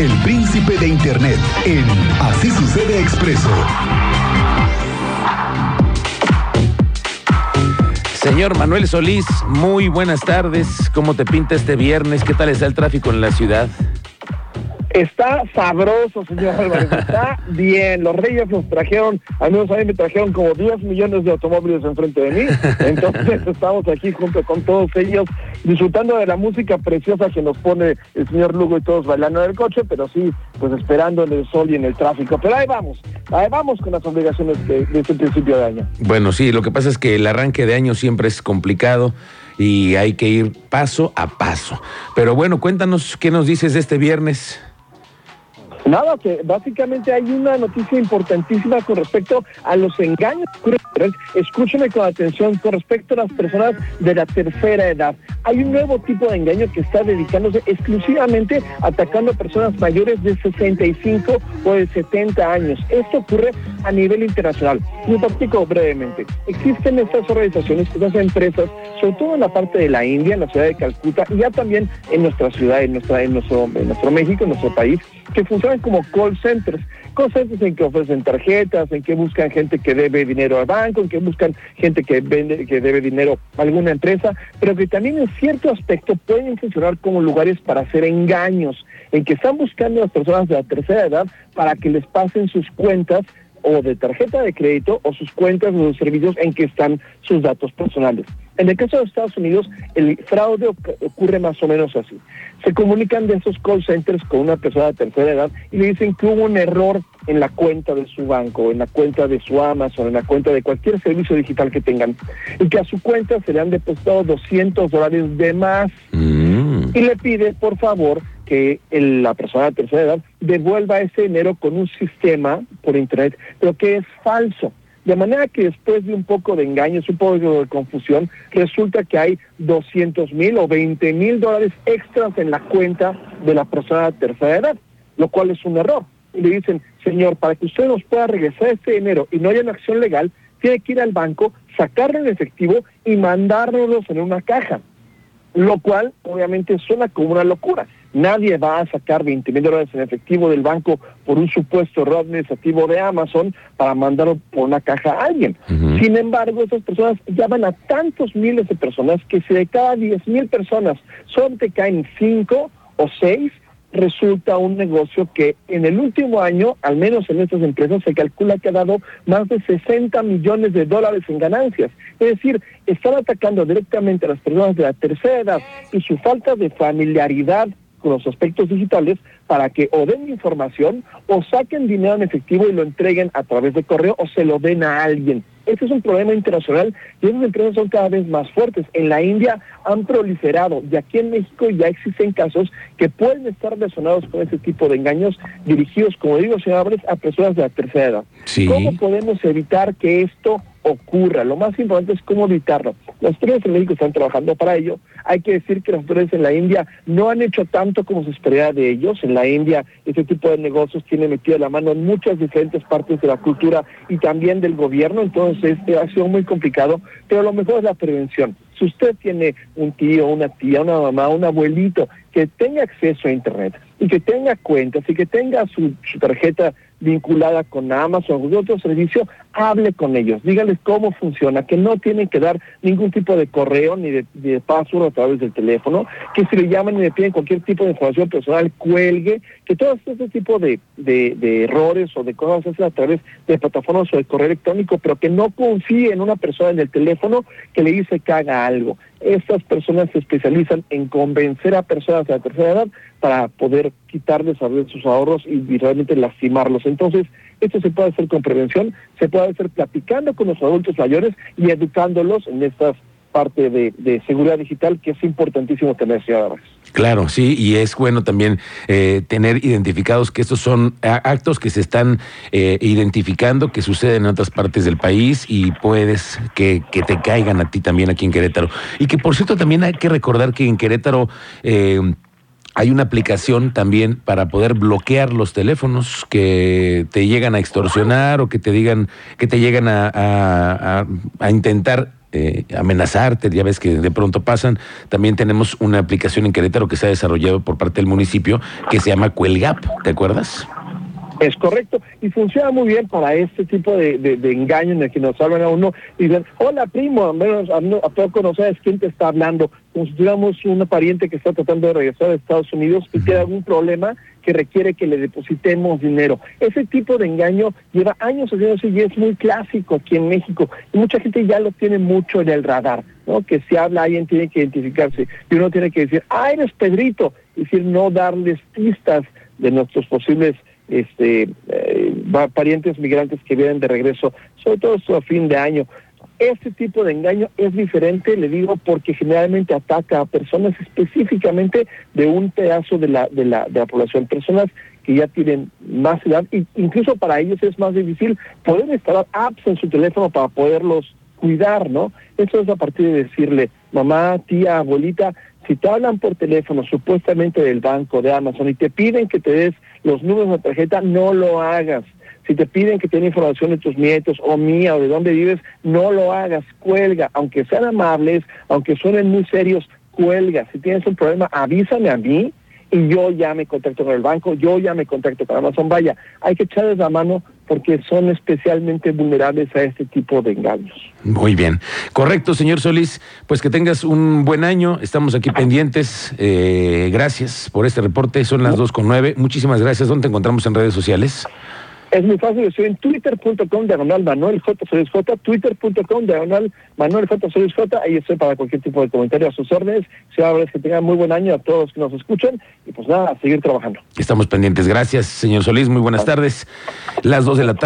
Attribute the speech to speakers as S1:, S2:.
S1: el príncipe de Internet, en Así Sucede Expreso.
S2: Señor Manuel Solís, muy buenas tardes. ¿Cómo te pinta este viernes? ¿Qué tal está el tráfico en la ciudad?
S3: Está sabroso, señor Álvarez. Está bien. Los Reyes nos trajeron, al menos a mí me trajeron como 10 millones de automóviles enfrente de mí. Entonces estamos aquí junto con todos ellos disfrutando de la música preciosa que nos pone el señor Lugo y todos bailando en el coche, pero sí, pues esperando en el sol y en el tráfico. Pero ahí vamos, ahí vamos con las obligaciones de, este principio de año.
S2: Bueno, sí, lo que pasa es que el arranque de año siempre es complicado y hay que ir paso a paso. Pero bueno, cuéntanos qué nos dices de este viernes.
S3: Nada, que básicamente hay una noticia importantísima con respecto a los engaños. Escúcheme con atención con respecto a las personas de la tercera edad. Hay un nuevo tipo de engaño que está dedicándose exclusivamente atacando a personas mayores de 65 o de 70 años. Esto ocurre a nivel internacional. Lo practico brevemente. Existen estas organizaciones, estas empresas, sobre todo en la parte de la India, en la ciudad de Calcuta, y ya también en nuestra ciudad, en, nuestra, en nuestro México, en nuestro país, que funcionan como call centers. Call centers en que ofrecen tarjetas, en que buscan gente que debe dinero al banco, en que buscan gente que vende, que debe dinero a alguna empresa, pero que también en cierto aspecto pueden funcionar como lugares para hacer engaños, en que están buscando a las personas de la tercera edad para que les pasen sus cuentas o de tarjeta de crédito o sus cuentas o los servicios en que están sus datos personales. En el caso de Estados Unidos, el fraude ocurre más o menos así. Se comunican de esos call centers con una persona de tercera edad y le dicen que hubo un error en la cuenta de su banco, en la cuenta de su Amazon, en la cuenta de cualquier servicio digital que tengan, y que a su cuenta se le han depositado 200 dólares de más.
S2: Mm.
S3: Y le pide, por favor, que el- la persona de tercera edad devuelva ese dinero con un sistema por internet, pero que es falso. De manera que después de un poco de engaños, un poco de confusión, resulta que hay 200 mil o 20 mil dólares extras en la cuenta de la persona de tercera edad, lo cual es un error. Y le dicen, señor, para que usted nos pueda regresar este dinero y no haya una acción legal, tiene que ir al banco, sacarlo en efectivo y mandárnoslos en una caja lo cual obviamente suena como una locura. Nadie va a sacar 20 mil dólares en efectivo del banco por un supuesto error administrativo de Amazon para mandarlo por una caja a alguien. Sin embargo, esas personas llaman a tantos miles de personas que si de cada 10 mil personas solo te caen 5 o 6, resulta un negocio que en el último año, al menos en estas empresas, se calcula que ha dado más de 60 millones de dólares en ganancias. Es decir, están atacando directamente a las personas de la tercera edad y su falta de familiaridad con los aspectos digitales para que o den información o saquen dinero en efectivo y lo entreguen a través de correo o se lo den a alguien. Este es un problema internacional y esas empresas son cada vez más fuertes. En la India han proliferado y aquí en México ya existen casos que pueden estar relacionados con ese tipo de engaños dirigidos, como digo, señor Álvarez, a personas de la tercera edad.
S2: Sí.
S3: ¿Cómo podemos evitar que esto ocurra? Lo más importante es cómo evitarlo. Las autoridades en México están trabajando para ello. Hay que decir que las autoridades en la India no han hecho tanto como se esperaba de ellos. En la India ese tipo de negocios tiene metida la mano en muchas diferentes partes de la cultura y también del gobierno. Entonces eh, ha sido muy complicado, pero lo mejor es la prevención. Si usted tiene un tío, una tía, una mamá, un abuelito que tenga acceso a Internet y que tenga cuentas y que tenga su, tarjeta vinculada con Amazon o otro servicio, hable con ellos, dígales cómo funciona, que no tienen que dar ningún tipo de correo ni de, de password a través del teléfono, que si le llaman y le piden cualquier tipo de información personal, cuelgue, que todo este tipo de, errores o de cosas hacen a través de plataformas o de correo electrónico, pero que no confíe en una persona en el teléfono que le dice que haga algo. Estas personas se especializan en convencer a personas de la tercera edad para poder quitarles a veces sus ahorros y, y realmente lastimarlos. Entonces, esto se puede hacer con prevención, se puede hacer platicando con los adultos mayores y educándolos en esta parte de, seguridad digital que es importantísimo tener, Álvarez.
S2: Claro, sí, y es bueno también eh, tener identificados que estos son actos que se están eh, identificando, que suceden en otras partes del país y puedes que, te caigan a ti también aquí en Querétaro. Y que por cierto también hay que recordar que en Querétaro... eh, hay una aplicación también para poder bloquear los teléfonos que te llegan a extorsionar o que te digan que te llegan a intentar eh, amenazarte, ya ves que de pronto pasan. También tenemos una aplicación en Querétaro que se ha desarrollado por parte del municipio que se llama Cuelgap, ¿te acuerdas?
S3: Es correcto, y funciona muy bien para este tipo de, de, engaño en el que nos hablan a uno y dicen, hola primo, a menos a, poco no sabes quién te está hablando, como si tuviéramos una pariente que está tratando de regresar a Estados Unidos y tiene algún problema que requiere que le depositemos dinero. Ese tipo de engaño lleva años haciéndose y es muy clásico aquí en México. Y mucha gente ya lo tiene mucho en el radar, ¿no? Que si habla alguien tiene que identificarse y uno tiene que decir, ah, eres Pedrito, y decir, no darles pistas de nuestros posibles este, eh, parientes migrantes que vienen de regreso, sobre todo a fin de año. Este tipo de engaño es diferente, le digo, porque generalmente ataca a personas específicamente de un pedazo de la, de la, de la población, personas que ya tienen más edad, e incluso para ellos es más difícil poder instalar apps en su teléfono para poderlos cuidar, ¿no? Eso es a partir de decirle, mamá, tía, abuelita, si te hablan por teléfono supuestamente del banco, de Amazon, y te piden que te des los números de tarjeta, no lo hagas. Si te piden que te información de tus nietos o mía o de dónde vives, no lo hagas, cuelga. Aunque sean amables, aunque suenen muy serios, cuelga. Si tienes un problema, avísame a mí y yo ya me contacto con el banco, yo ya me contacto con Amazon. Vaya, hay que echarles la mano porque son especialmente vulnerables a este tipo de engaños.
S2: Muy bien. Correcto, señor Solís. Pues que tengas un buen año. Estamos aquí pendientes. Eh, gracias por este reporte. Son las dos con nueve. Muchísimas gracias. ¿Dónde te encontramos en redes sociales?
S3: Es muy fácil, estoy en twitter.com diagonal Manuel J. J, twitter.com diagonal Manuel J. J, ahí estoy para cualquier tipo de comentario a sus órdenes. Si es que tengan muy buen año a todos los que nos escuchan y pues nada, a seguir trabajando.
S2: Estamos pendientes. Gracias, señor Solís, muy buenas tardes. Las dos de la tarde.